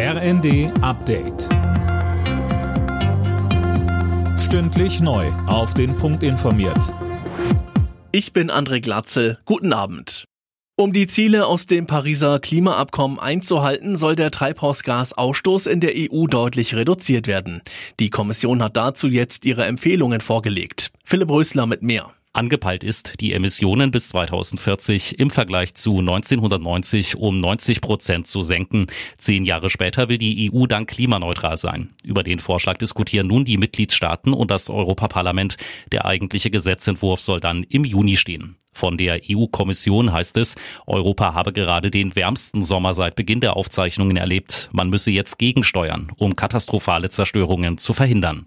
RND Update. Stündlich neu. Auf den Punkt informiert. Ich bin André Glatzel. Guten Abend. Um die Ziele aus dem Pariser Klimaabkommen einzuhalten, soll der Treibhausgasausstoß in der EU deutlich reduziert werden. Die Kommission hat dazu jetzt ihre Empfehlungen vorgelegt. Philipp Rösler mit mehr. Angepeilt ist, die Emissionen bis 2040 im Vergleich zu 1990 um 90 Prozent zu senken. Zehn Jahre später will die EU dann klimaneutral sein. Über den Vorschlag diskutieren nun die Mitgliedstaaten und das Europaparlament. Der eigentliche Gesetzentwurf soll dann im Juni stehen. Von der EU-Kommission heißt es, Europa habe gerade den wärmsten Sommer seit Beginn der Aufzeichnungen erlebt. Man müsse jetzt gegensteuern, um katastrophale Zerstörungen zu verhindern.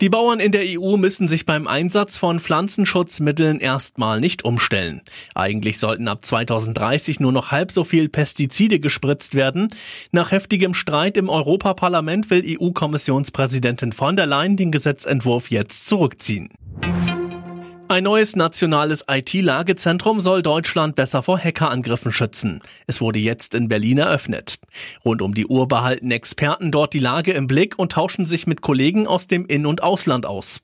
Die Bauern in der EU müssen sich beim Einsatz von Pflanzenschutzmitteln erstmal nicht umstellen. Eigentlich sollten ab 2030 nur noch halb so viel Pestizide gespritzt werden. Nach heftigem Streit im Europaparlament will EU-Kommissionspräsidentin von der Leyen den Gesetzentwurf jetzt zurückziehen. Ein neues nationales IT-Lagezentrum soll Deutschland besser vor Hackerangriffen schützen. Es wurde jetzt in Berlin eröffnet. Rund um die Uhr behalten Experten dort die Lage im Blick und tauschen sich mit Kollegen aus dem In- und Ausland aus.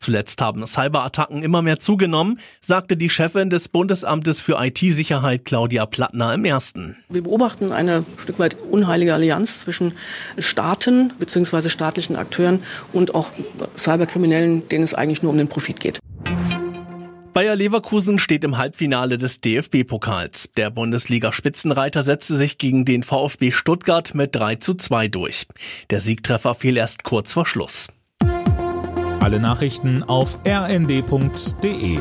Zuletzt haben Cyberattacken immer mehr zugenommen, sagte die Chefin des Bundesamtes für IT-Sicherheit Claudia Plattner im ersten. Wir beobachten eine Stück weit unheilige Allianz zwischen Staaten bzw. staatlichen Akteuren und auch Cyberkriminellen, denen es eigentlich nur um den Profit geht. Bayer Leverkusen steht im Halbfinale des DFB-Pokals. Der Bundesliga-Spitzenreiter setzte sich gegen den VfB Stuttgart mit 3 zu 2 durch. Der Siegtreffer fiel erst kurz vor Schluss. Alle Nachrichten auf rnd.de